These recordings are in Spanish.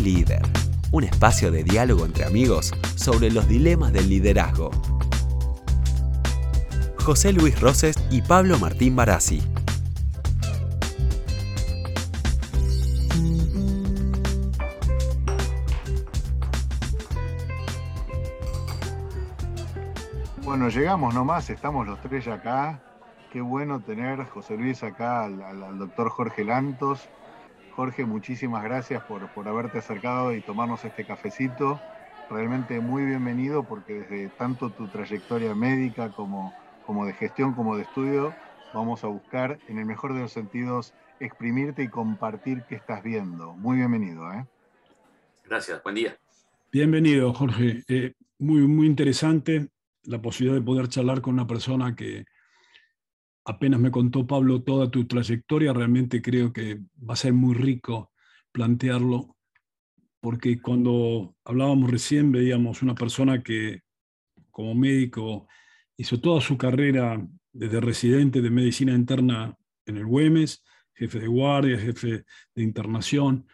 Líder, un espacio de diálogo entre amigos sobre los dilemas del liderazgo. José Luis Roses y Pablo Martín Barassi. Bueno, llegamos nomás, estamos los tres acá. Qué bueno tener, José Luis, acá al doctor Jorge Lantos, Jorge, muchísimas gracias por, por haberte acercado y tomarnos este cafecito. Realmente muy bienvenido porque desde tanto tu trayectoria médica como, como de gestión como de estudio, vamos a buscar, en el mejor de los sentidos, exprimirte y compartir qué estás viendo. Muy bienvenido. ¿eh? Gracias, buen día. Bienvenido, Jorge. Eh, muy, muy interesante la posibilidad de poder charlar con una persona que, apenas me contó Pablo toda tu trayectoria, realmente creo que va a ser muy rico plantearlo, porque cuando hablábamos recién veíamos una persona que como médico hizo toda su carrera desde residente de medicina interna en el Güemes, jefe de guardia, jefe de internación,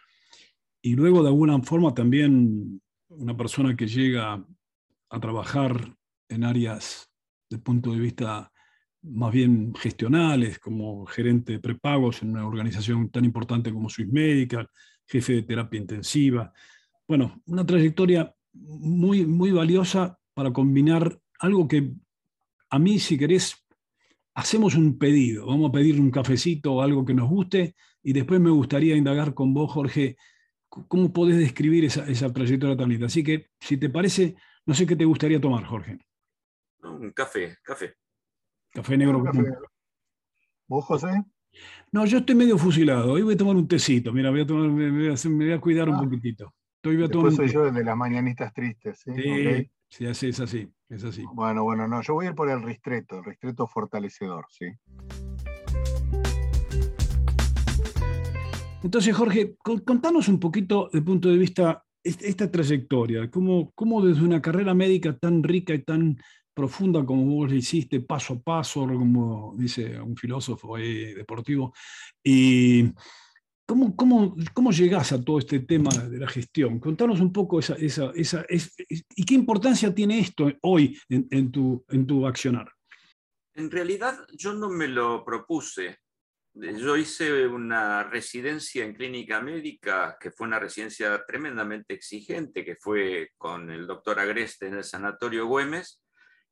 y luego de alguna forma también una persona que llega a trabajar en áreas del punto de vista más bien gestionales, como gerente de prepagos en una organización tan importante como Swiss Medical, jefe de terapia intensiva. Bueno, una trayectoria muy, muy valiosa para combinar algo que a mí, si querés, hacemos un pedido. Vamos a pedir un cafecito o algo que nos guste y después me gustaría indagar con vos, Jorge, cómo podés describir esa, esa trayectoria tan linda. Así que, si te parece, no sé qué te gustaría tomar, Jorge. Un café, café. Café negro. ¿Vos, José? No, yo estoy medio fusilado. Hoy voy a tomar un tecito. Mira, voy a tomar, me, voy a, me, voy a, cuidar un ah. poquitito. Estoy, voy a tomar soy yo de las mañanitas tristes. Sí, sí, sí así, es así, es así. Bueno, bueno, no, yo voy a ir por el ristreto, el ristreto fortalecedor, sí. Entonces, Jorge, contanos un poquito desde el punto de vista esta trayectoria, cómo, cómo desde una carrera médica tan rica y tan profunda como vos le hiciste, paso a paso, como dice un filósofo deportivo. Y ¿cómo, cómo, cómo llegás a todo este tema de la gestión? Contanos un poco esa, esa, esa y qué importancia tiene esto hoy en, en, tu, en tu accionar. En realidad yo no me lo propuse. Yo hice una residencia en clínica médica, que fue una residencia tremendamente exigente, que fue con el doctor Agreste en el Sanatorio Güemes,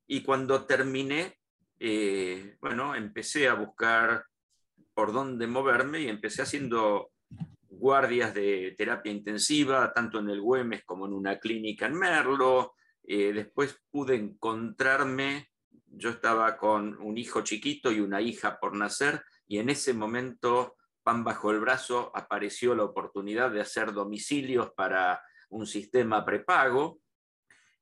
y cuando terminé, eh, bueno, empecé a buscar por dónde moverme y empecé haciendo guardias de terapia intensiva, tanto en el Güemes como en una clínica en Merlo. Eh, después pude encontrarme, yo estaba con un hijo chiquito y una hija por nacer, y en ese momento, pan bajo el brazo, apareció la oportunidad de hacer domicilios para un sistema prepago.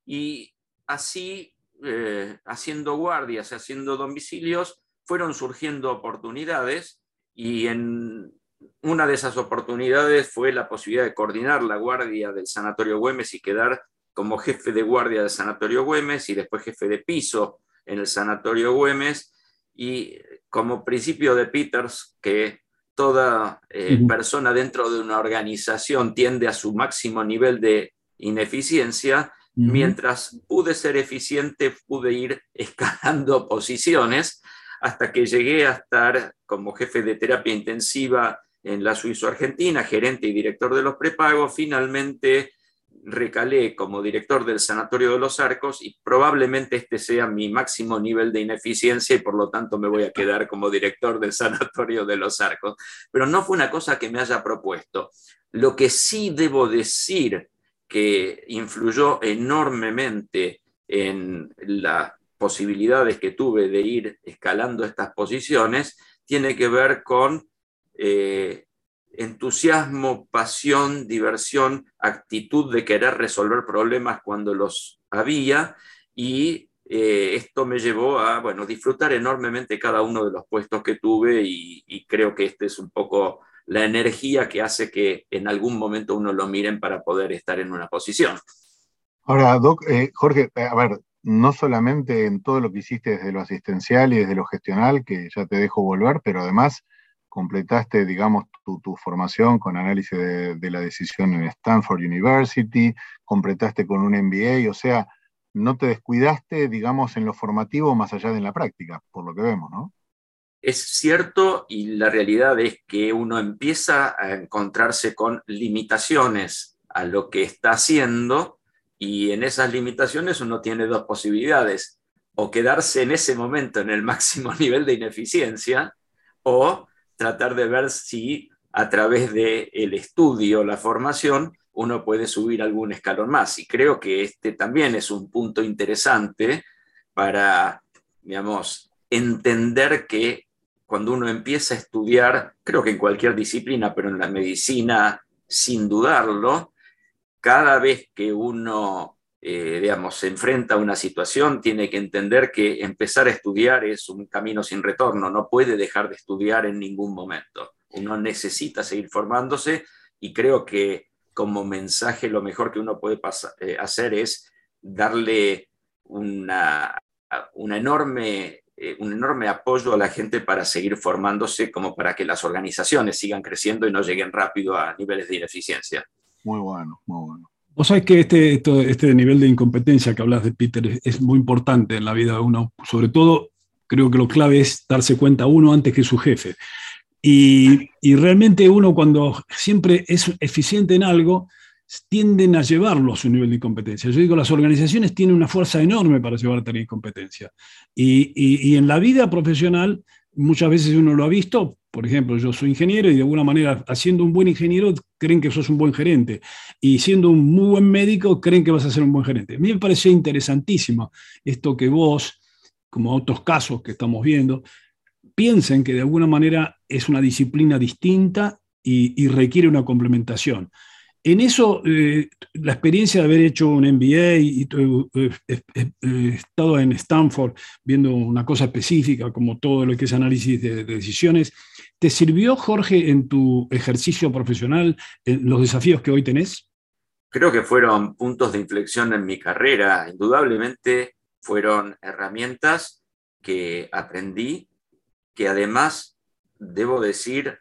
Y así eh, haciendo guardias, haciendo domicilios, fueron surgiendo oportunidades y en una de esas oportunidades fue la posibilidad de coordinar la guardia del Sanatorio Güemes y quedar como jefe de guardia del Sanatorio Güemes y después jefe de piso en el Sanatorio Güemes. Y como principio de Peters que toda eh, persona dentro de una organización tiende a su máximo nivel de ineficiencia, Mientras pude ser eficiente, pude ir escalando posiciones hasta que llegué a estar como jefe de terapia intensiva en la Suizo-Argentina, gerente y director de los prepagos. Finalmente recalé como director del Sanatorio de los Arcos y probablemente este sea mi máximo nivel de ineficiencia y por lo tanto me voy a quedar como director del Sanatorio de los Arcos. Pero no fue una cosa que me haya propuesto. Lo que sí debo decir que influyó enormemente en las posibilidades que tuve de ir escalando estas posiciones, tiene que ver con eh, entusiasmo, pasión, diversión, actitud de querer resolver problemas cuando los había y eh, esto me llevó a bueno, disfrutar enormemente cada uno de los puestos que tuve y, y creo que este es un poco la energía que hace que en algún momento uno lo miren para poder estar en una posición. Ahora, Doc, eh, Jorge, eh, a ver, no solamente en todo lo que hiciste desde lo asistencial y desde lo gestional, que ya te dejo volver, pero además completaste, digamos, tu, formación con análisis de, la decisión en Stanford University, completaste con un MBA, o sea, no te descuidaste, digamos, en lo formativo más allá de la práctica, por lo que vemos, ¿no? Es cierto y la realidad es que uno empieza a encontrarse con limitaciones a lo que está haciendo y en esas limitaciones uno tiene dos posibilidades, o quedarse en ese momento en el máximo nivel de ineficiencia o tratar de ver si a través del el estudio, la formación, uno puede subir algún escalón más. Y creo que este también es un punto interesante para, digamos, entender que cuando uno empieza a estudiar, creo que en cualquier disciplina, pero en la medicina, sin dudarlo, cada vez que uno, eh, digamos, se enfrenta a una situación, tiene que entender que empezar a estudiar es un camino sin retorno, no puede dejar de estudiar en ningún momento. Uno necesita seguir formándose y creo que como mensaje lo mejor que uno puede eh, hacer es darle una, una enorme eh, un enorme apoyo a la gente para seguir formándose, como para que las organizaciones sigan creciendo y no lleguen rápido a niveles de ineficiencia. Muy bueno, muy bueno. Vos sabés que este, este nivel de incompetencia que hablas de Peter es, muy importante en la vida de uno. Sobre todo, creo que lo clave es darse cuenta uno antes que su jefe. Y, y, realmente uno cuando siempre es eficiente en algo, tienden a llevarlo a su nivel de incompetencia. Yo digo, las organizaciones tienen una fuerza enorme para llevar a tener incompetencia. Y, en la vida profesional, muchas veces uno lo ha visto, por ejemplo, yo soy ingeniero y de alguna manera, haciendo un buen ingeniero, creen que sos un buen gerente. Y siendo un muy buen médico, creen que vas a ser un buen gerente. A mí me pareció interesantísimo esto que vos, como otros casos que estamos viendo, piensen que de alguna manera es una disciplina distinta y requiere una complementación. En eso, eh, la experiencia de haber hecho un MBA y eh, he estado en Stanford viendo una cosa específica como todo lo que es análisis de, decisiones, ¿te sirvió, Jorge, en tu ejercicio profesional, en los desafíos que hoy tenés? Creo que fueron puntos de inflexión en mi carrera. Indudablemente fueron herramientas que aprendí, que además, debo decir,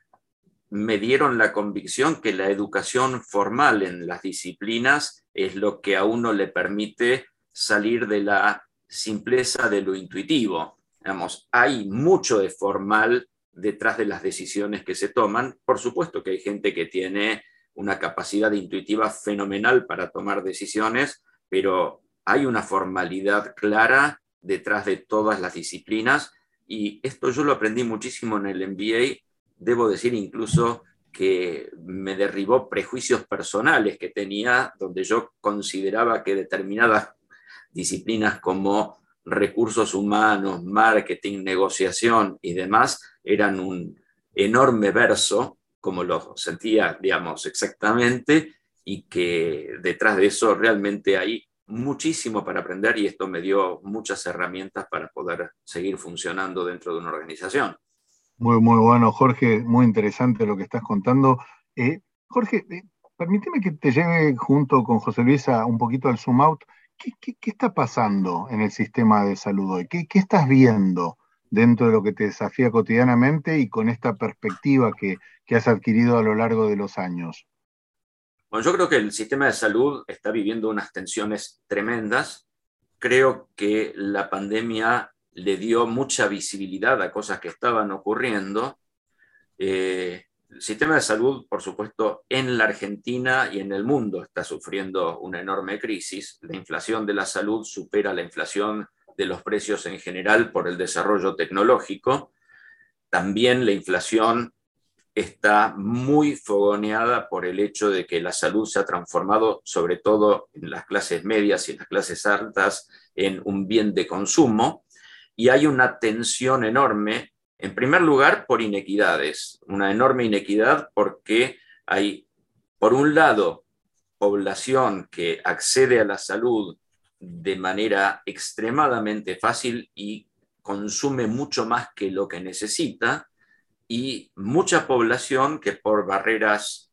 me dieron la convicción que la educación formal en las disciplinas es lo que a uno le permite salir de la simpleza de lo intuitivo. hay mucho de formal detrás de las decisiones que se toman. Por supuesto que hay gente que tiene una capacidad intuitiva fenomenal para tomar decisiones, pero hay una formalidad clara detrás de todas las disciplinas y esto yo lo aprendí muchísimo en el MBA debo decir incluso que me derribó prejuicios personales que tenía, donde yo consideraba que determinadas disciplinas como recursos humanos, marketing, negociación y demás eran un enorme verso, como lo sentía, digamos, exactamente, y que detrás de eso realmente hay muchísimo para aprender y esto me dio muchas herramientas para poder seguir funcionando dentro de una organización. Muy, muy bueno, Jorge, muy interesante lo que estás contando. Eh, Jorge, eh, permíteme que te lleve junto con José Luis un poquito al zoom out. ¿Qué, está pasando en el sistema de salud hoy? ¿Qué, estás viendo dentro de lo que te desafía cotidianamente y con esta perspectiva que, que has adquirido a lo largo de los años? Bueno, yo creo que el sistema de salud está viviendo unas tensiones tremendas. Creo que la pandemia le dio mucha visibilidad a cosas que estaban ocurriendo. Eh, el sistema de salud, por supuesto, en la Argentina y en el mundo está sufriendo una enorme crisis. La inflación de la salud supera la inflación de los precios en general por el desarrollo tecnológico. También la inflación está muy fogoneada por el hecho de que la salud se ha transformado, sobre todo en las clases medias y en las clases altas, en un bien de consumo y hay una tensión enorme, en primer lugar, por inequidades, una enorme inequidad porque hay, por un lado, población que accede a la salud de manera extremadamente fácil y consume mucho más que lo que necesita, y mucha población que por barreras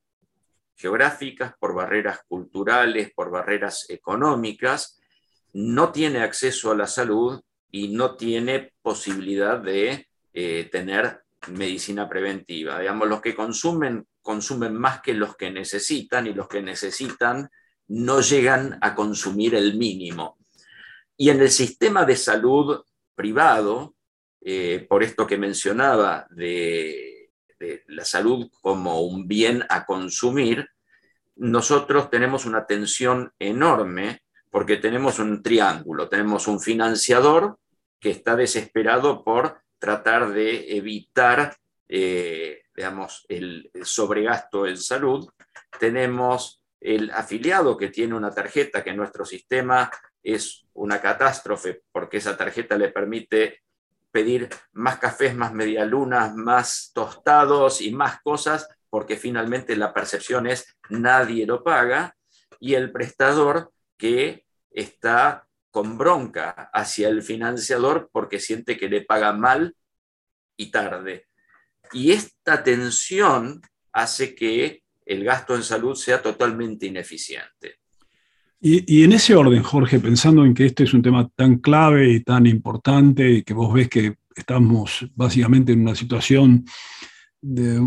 geográficas, por barreras culturales, por barreras económicas, no tiene acceso a la salud y no tiene posibilidad de eh, tener medicina preventiva. Digamos, los que consumen, consumen más que los que necesitan y los que necesitan no llegan a consumir el mínimo. Y en el sistema de salud privado, eh, por esto que mencionaba de, de la salud como un bien a consumir, nosotros tenemos una tensión enorme porque tenemos un triángulo, tenemos un financiador que está desesperado por tratar de evitar, eh, digamos, el, sobregasto en salud. Tenemos el afiliado que tiene una tarjeta que en nuestro sistema es una catástrofe porque esa tarjeta le permite pedir más cafés, más medialunas, más tostados y más cosas porque finalmente la percepción es nadie lo paga y el prestador que está con bronca hacia el financiador porque siente que le paga mal y tarde. Y esta tensión hace que el gasto en salud sea totalmente ineficiente. Y, en ese orden, Jorge, pensando en que este es un tema tan clave y tan importante, y que vos ves que estamos básicamente en una situación de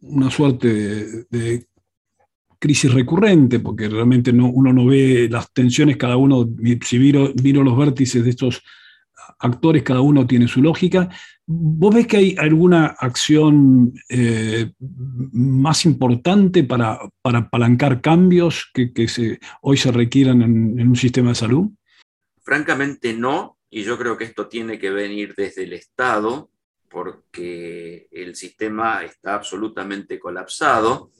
una suerte de crisis recurrente, porque realmente uno no ve las tensiones, cada uno, si miro, los vértices de estos actores, cada uno tiene su lógica. ¿Vos ves que hay alguna acción eh, más importante para, para apalancar cambios que, hoy se requieran en un sistema de salud? Francamente no, y yo creo que esto tiene que venir desde el Estado, porque el sistema está absolutamente colapsado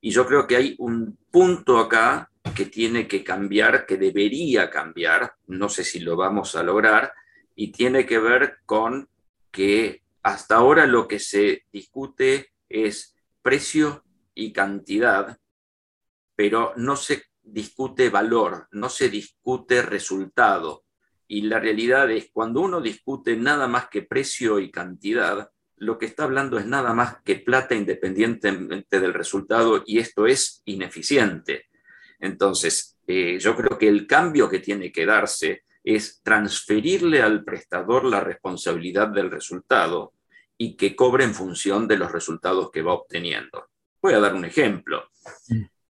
y yo creo que hay un punto acá que tiene que cambiar, que debería cambiar, no sé si lo vamos a lograr, y tiene que ver con que hasta ahora lo que se discute es precio y cantidad, pero no se discute valor, no se discute resultado. Y la realidad es, cuando uno discute nada más que precio y cantidad, lo que está hablando es nada más que plata independientemente del resultado y esto es ineficiente. Entonces, eh, yo creo que el cambio que tiene que darse es transferirle al prestador la responsabilidad del resultado y que cobre en función de los resultados que va obteniendo. Voy a dar un ejemplo.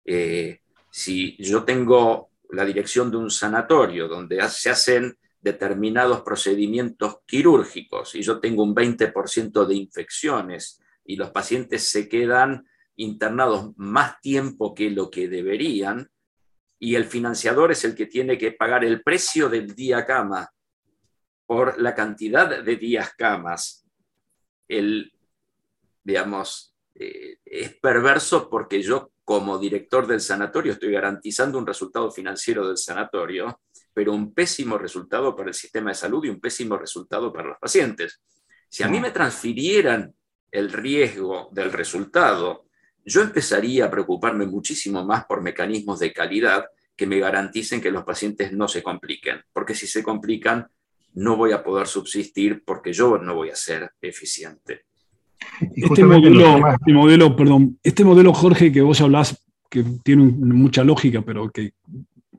Eh, si yo tengo la dirección de un sanatorio donde se hacen determinados procedimientos quirúrgicos y yo tengo un 20% de infecciones y los pacientes se quedan internados más tiempo que lo que deberían y el financiador es el que tiene que pagar el precio del día cama por la cantidad de días camas. El, digamos, eh, es perverso porque yo como director del sanatorio estoy garantizando un resultado financiero del sanatorio pero un pésimo resultado para el sistema de salud y un pésimo resultado para los pacientes. Si a mí me transfirieran el riesgo del resultado, yo empezaría a preocuparme muchísimo más por mecanismos de calidad que me garanticen que los pacientes no se compliquen, porque si se complican, no voy a poder subsistir porque yo no voy a ser eficiente. Este modelo, este modelo, perdón, este modelo, Jorge, que vos hablás, que tiene mucha lógica, pero que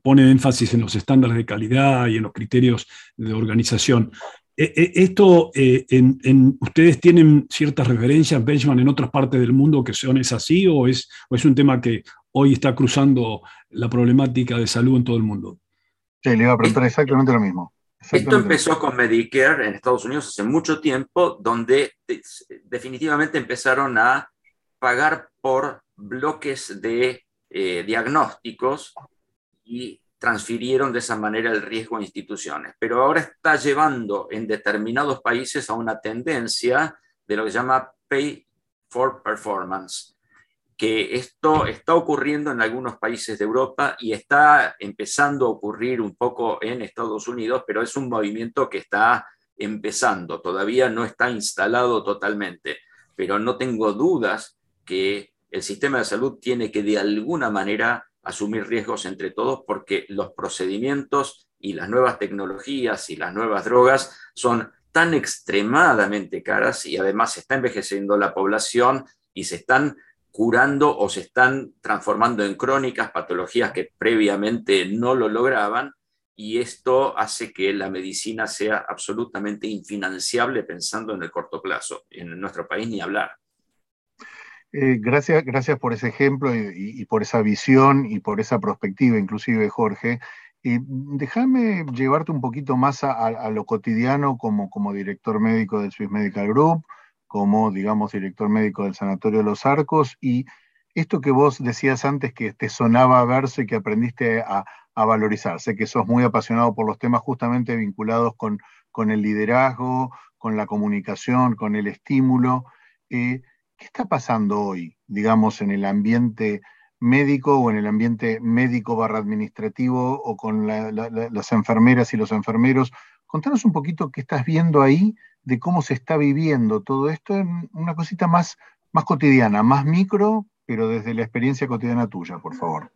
pone énfasis en los estándares de calidad y en los criterios de organización. E, e, ¿Esto, eh, en, ustedes tienen ciertas referencias, benchmark, en otras partes del mundo que son es así o es, es un tema que hoy está cruzando la problemática de salud en todo el mundo? Sí, le iba a preguntar exactamente lo mismo. Esto empezó con Medicare en Estados Unidos hace mucho tiempo, donde definitivamente empezaron a pagar por bloques de eh, diagnósticos y transfirieron de esa manera el riesgo a instituciones. Pero ahora está llevando en determinados países a una tendencia de lo que se llama pay for performance, que esto está ocurriendo en algunos países de Europa y está empezando a ocurrir un poco en Estados Unidos, pero es un movimiento que está empezando, todavía no está instalado totalmente, pero no tengo dudas que el sistema de salud tiene que de alguna manera asumir riesgos entre todos porque los procedimientos y las nuevas tecnologías y las nuevas drogas son tan extremadamente caras y además se está envejeciendo la población y se están curando o se están transformando en crónicas patologías que previamente no lo lograban y esto hace que la medicina sea absolutamente infinanciable pensando en el corto plazo. En nuestro país ni hablar. Eh, gracias, gracias por ese ejemplo y, por esa visión y por esa perspectiva, inclusive, Jorge. Y déjame llevarte un poquito más a, lo cotidiano como, director médico del Swiss Medical Group, como, digamos, director médico del Sanatorio de los Arcos, y esto que vos decías antes que te sonaba verso y que aprendiste a, a valorizar. Sé que sos muy apasionado por los temas justamente vinculados con, con el liderazgo, con la comunicación, con el estímulo. Eh, ¿Qué está pasando hoy, digamos, en el ambiente médico o en el ambiente médico barra administrativo o con las enfermeras y los enfermeros? Contanos un poquito qué estás viendo ahí de cómo se está viviendo todo esto en una cosita más, más cotidiana, más micro, pero desde la experiencia cotidiana tuya, por favor.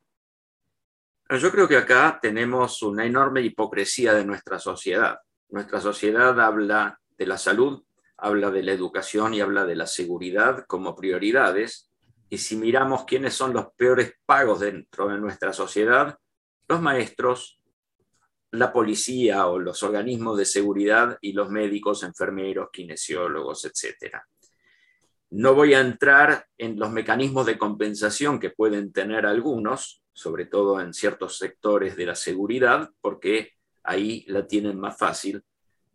Yo creo que acá tenemos una enorme hipocresía de nuestra sociedad. Nuestra sociedad habla de la salud habla de la educación y habla de la seguridad como prioridades. Y si miramos quiénes son los peores pagos dentro de nuestra sociedad, los maestros, la policía o los organismos de seguridad y los médicos, enfermeros, kinesiólogos, etc. No voy a entrar en los mecanismos de compensación que pueden tener algunos, sobre todo en ciertos sectores de la seguridad, porque ahí la tienen más fácil.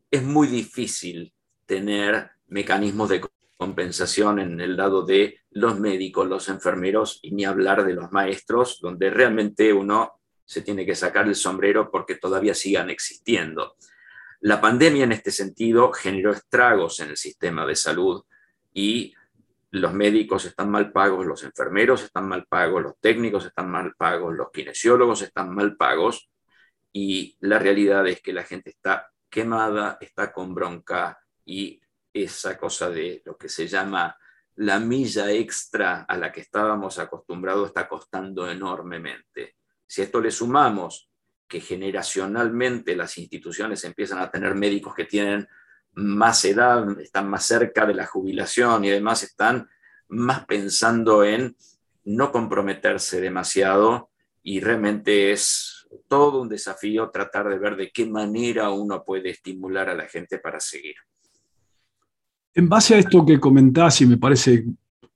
Es muy difícil tener mecanismos de compensación en el lado de los médicos, los enfermeros y ni hablar de los maestros, donde realmente uno se tiene que sacar el sombrero porque todavía sigan existiendo. La pandemia en este sentido generó estragos en el sistema de salud y los médicos están mal pagos, los enfermeros están mal pagos, los técnicos están mal pagos, los kinesiólogos están mal pagos y la realidad es que la gente está quemada, está con bronca, y esa cosa de lo que se llama la milla extra a la que estábamos acostumbrados está costando enormemente. Si esto le sumamos que generacionalmente las instituciones empiezan a tener médicos que tienen más edad, están más cerca de la jubilación y además están más pensando en no comprometerse demasiado y realmente es todo un desafío tratar de ver de qué manera uno puede estimular a la gente para seguir. En base a esto que comentás y me parece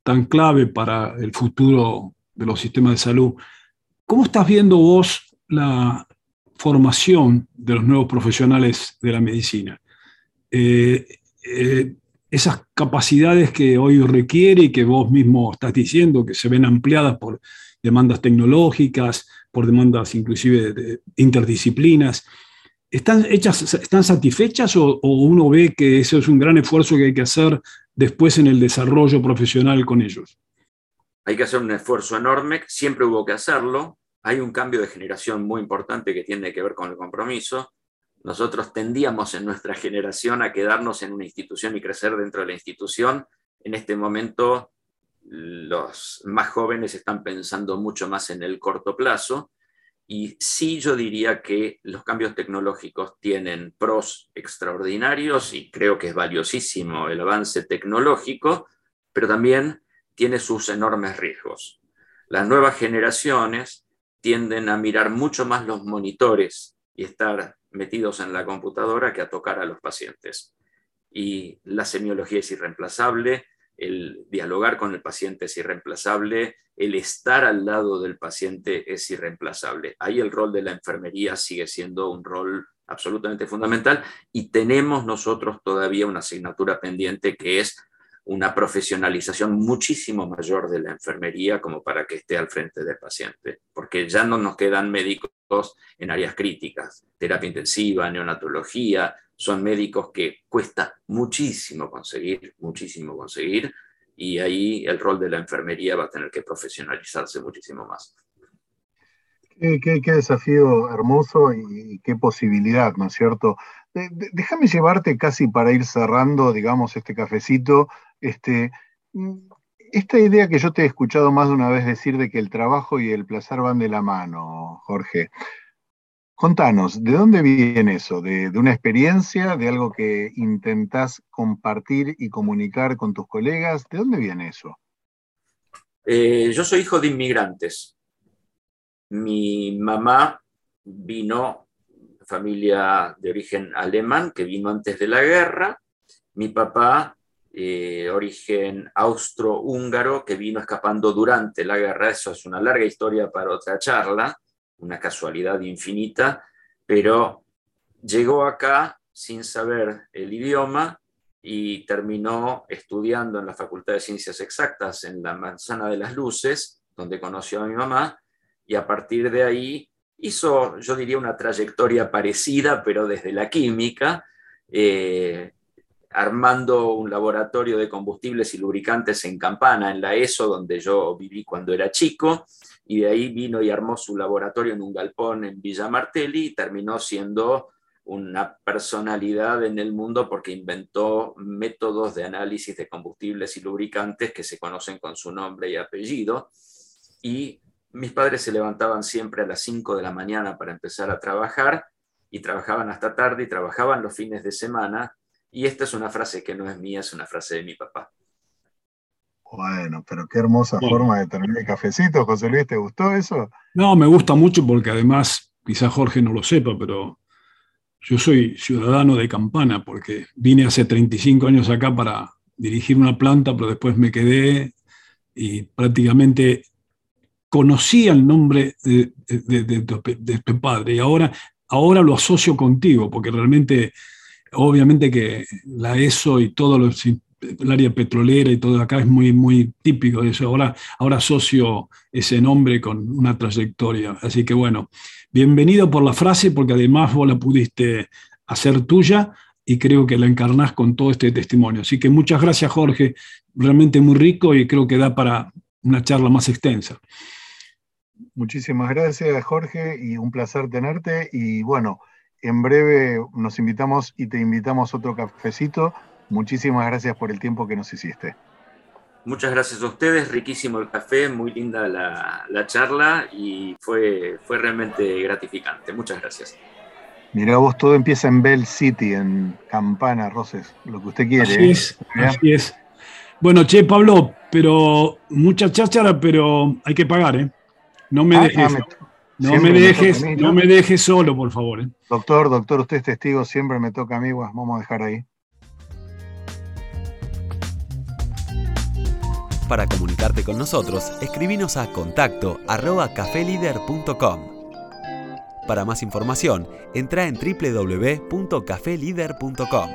tan clave para el futuro de los sistemas de salud, ¿cómo estás viendo vos la formación de los nuevos profesionales de la medicina? Eh, eh, esas capacidades que hoy requiere y que vos mismo estás diciendo que se ven ampliadas por demandas tecnológicas, por demandas inclusive de interdisciplinas. ¿Están, hechas, ¿Están satisfechas o, uno ve que eso es un gran esfuerzo que hay que hacer después en el desarrollo profesional con ellos? Hay que hacer un esfuerzo enorme, siempre hubo que hacerlo. Hay un cambio de generación muy importante que tiene que ver con el compromiso. Nosotros tendíamos en nuestra generación a quedarnos en una institución y crecer dentro de la institución. En este momento los más jóvenes están pensando mucho más en el corto plazo y sí yo diría que los cambios tecnológicos tienen pros extraordinarios y creo que es valiosísimo el avance tecnológico, pero también tiene sus enormes riesgos. Las nuevas generaciones tienden a mirar mucho más los monitores y estar metidos en la computadora que a tocar a los pacientes. Y la semiología es irreemplazable, el dialogar con el paciente es irreemplazable, el estar al lado del paciente es irreemplazable. Ahí el rol de la enfermería sigue siendo un rol absolutamente fundamental y tenemos nosotros todavía una asignatura pendiente que es una profesionalización muchísimo mayor de la enfermería como para que esté al frente del paciente, porque ya no nos quedan médicos en áreas críticas, terapia intensiva, neonatología, son médicos que cuesta muchísimo conseguir, muchísimo conseguir, y ahí el rol de la enfermería va a tener que profesionalizarse muchísimo más. Qué, desafío hermoso y, qué posibilidad, ¿no es cierto? déjame llevarte casi para ir cerrando, digamos, este cafecito, este, esta idea que yo te he escuchado más de una vez decir de que el trabajo y el placer van de la mano, Jorge. Contanos, ¿de dónde viene eso? ¿De, una experiencia, de algo que intentás compartir y comunicar con tus colegas? ¿De dónde viene eso? Eh, yo soy hijo de inmigrantes. Mi mamá vino, familia de origen alemán que vino antes de la guerra. Mi papá, eh, origen austro-húngaro, que vino escapando durante la guerra. Eso es una larga historia para otra charla, una casualidad infinita, pero llegó acá sin saber el idioma y terminó estudiando en la Facultad de Ciencias Exactas en la Manzana de las Luces, donde conoció a mi mamá, y a partir de ahí hizo, yo diría, una trayectoria parecida, pero desde la química, eh, armando un laboratorio de combustibles y lubricantes en Campana, en la ESO, donde yo viví cuando era chico, y de ahí vino y armó su laboratorio en un galpón en Villa Martelli y terminó siendo una personalidad en el mundo porque inventó métodos de análisis de combustibles y lubricantes que se conocen con su nombre y apellido. Y mis padres se levantaban siempre a las 5 de la mañana para empezar a trabajar y trabajaban hasta tarde y trabajaban los fines de semana. Y esta es una frase que no es mía, es una frase de mi papá. Bueno, pero qué hermosa forma de terminar el cafecito, José Luis, ¿te gustó eso? No, me gusta mucho porque además, quizás Jorge no lo sepa, pero yo soy ciudadano de Campana porque vine hace 35 años acá para dirigir una planta, pero después me quedé y prácticamente conocía el nombre de, tu, padre y ahora, ahora lo asocio contigo porque realmente, obviamente que la ESO y todo lo, el área petrolera y todo acá es muy, muy típico de eso. Ahora, ahora ese nombre con una trayectoria. Así que bueno, bienvenido por la frase, porque además vos la pudiste hacer tuya y creo que la encarnás con todo este testimonio. Así que muchas gracias, Jorge. Realmente muy rico y creo que da para una charla más extensa. Muchísimas gracias, Jorge, y un placer tenerte. Y bueno, en breve nos invitamos y te invitamos otro cafecito Muchísimas gracias por el tiempo que nos hiciste. Muchas gracias a ustedes, riquísimo el café, muy linda la, charla y fue, fue realmente gratificante. Muchas gracias. Mira vos, todo empieza en Bell City, en Campana, Roses, lo que usted quiere. Así ¿eh? es, así es. Bueno, che, Pablo, pero mucha cháchara, pero hay que pagar, ¿eh? No me ah, dejes, ah, no me dejes, no me dejes solo, por favor. ¿eh? Doctor, doctor, usted es testigo, siempre me toca a mí, vamos a dejar ahí. Para comunicarte con nosotros, escribinos a contacto arroba Para más información, entra en www.cafelider.com.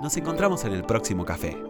Nos encontramos en el próximo café.